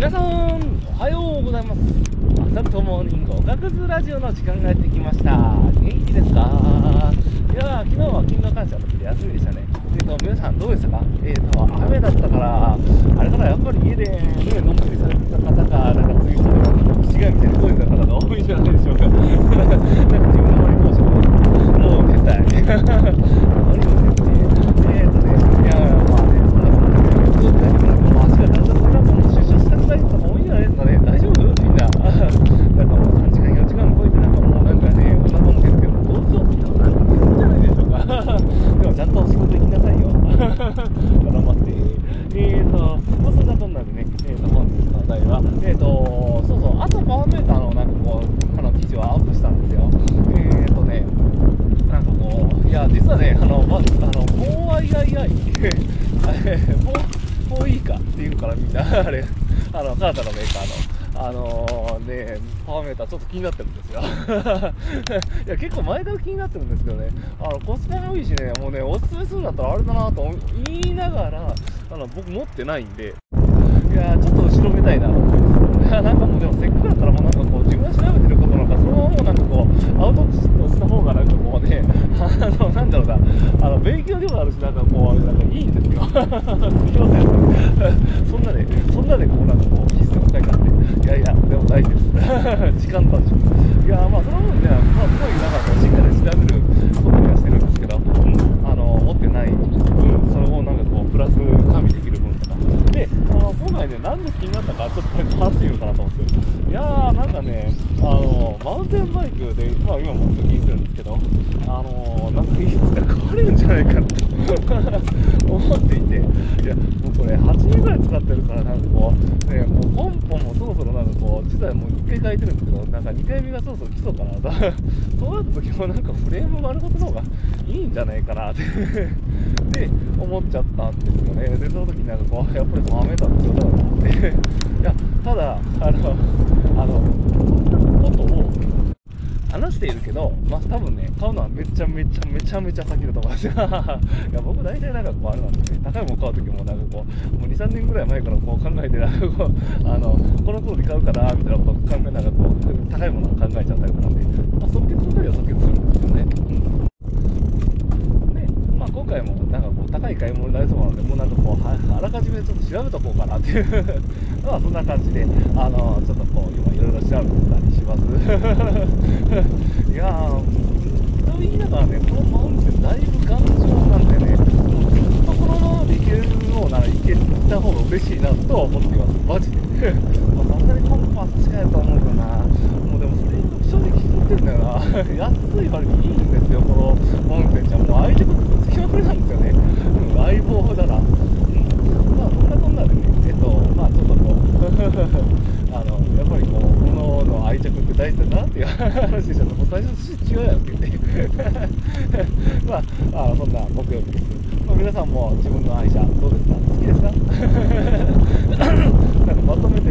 皆さんおはようございます。朝とモーニングおかくずラジオの時間がやってきました。元気ですか？いや昨日は勤労感謝の日で休みでしたね。えっ、ー、と皆さんどうでしたか？えっ、ー、と雨だったからあれからやっぱり家でねのんびりされてた方がなんか次の違いみたいに声が方が多いんじゃないでしょうかなんか自分の周りどうしようもう寝たい何も寝てえっ、ー、とねいやまあねそんなそんなねずっとやってたらもう足がだんだんなんかもう出社したくない人も多いんじゃないですかね大丈夫みんななんかもう3時間4時間超えてなんかもうなんかねお腹も減ってもどうしようって言ったらなんかいるんじゃないでしょうかでもちゃんとお仕事行きな頑張ってえーと、まあ、そんなこんなでね、えーと、本日のお題はえーと、そうそう朝パワーメーターのなんかこうあの記事をアップしたんですよ。えーとねなんかこういや実はねあのまずあの 4II 4 いいかっていうからみんなあれあのカナダのメーカーのあのー、ねパワーメーターちょっと気になってるんですよ。いや結構前から気になってるんですけどね。あのコスパがいいしねもうねおすすめするんだったらあれだなと言いながらあの僕持ってないんで。いやちょっと後ろめたいなと思います。なんかもうでもせっかくだったらもうなんかこう自分が調べてることなんかそのままもうなんかこうアウトプットした方がなんかこうね あのなんだろうな。あの勉強でもあるしなんかこうなんかいいんですよ。すいません。そんなでそんなでこうなんかこう必須が書いてあっていやいやでも大事です時間短縮いやまあその分ねまあすごいなんかこうしっかり調べることにはしてるんですけど、うん、あの持ってない分その後なんかこうプラス加味できる分とか。であの今回ねなんで気になったかちょっと話してみようかなと思って。いやーなんかねあのマウンテンバイクでまあ今も通勤してるんですけどあのなんかいつか壊れるんじゃないかって思っていて。いやもうこれ8年ぐらい使ってるからなんかこうねもうポンポンもそろそろなんかこう実はもう1回書いてるんですけどなんか2回目がそろそろ基礎かなと。そうなった時もなんかフレーム丸ごとの方がいいんじゃないかなって。で 思っちゃったんですよね。でその時なんかこうやっぱりもう雨だってことだなって。いやただあのあのことを話しているけど、まあ多分ね、買うのはめちゃめちゃめちゃめちゃ先だと思いますよ。いや、僕大体なんかこうあれなんですね、高いもの買う時もなんかこう、もう2、3年ぐらい前からこう考えて、なんかこう、あの、この頃に買うかな、みたいなことを考えながらこう、高いものを考えちゃったりとかなんで、まあ即決の時は即決するんですよね。うん。で、まあ今回もな、い買い物になりそうなので、もうなんかこう、あらかじめちょっと調べとこうかなっていうまあそんな感じで、あの、ちょっとこう、今いろいろ調べてたりします。いやー、と言いながらね、このマウンテンだいぶ頑丈なんでね、ずっとこのままでいけるようならいけた方が嬉しいなとは思っています、マジで。まあ、さすがにコンパス近いと思うよな。もうでもそれ正直気に入ってるんだよな。安い割にいいんですよ、このマウンテンちゃん。もう相手ことつきまくりなんですよね。愛着ってだなっていう話でしたもう最初違うやんって言ってまあ、あ、そんな木曜日です、まあ、皆さんも自分の愛車どうですか？好きですか？なんかまとめて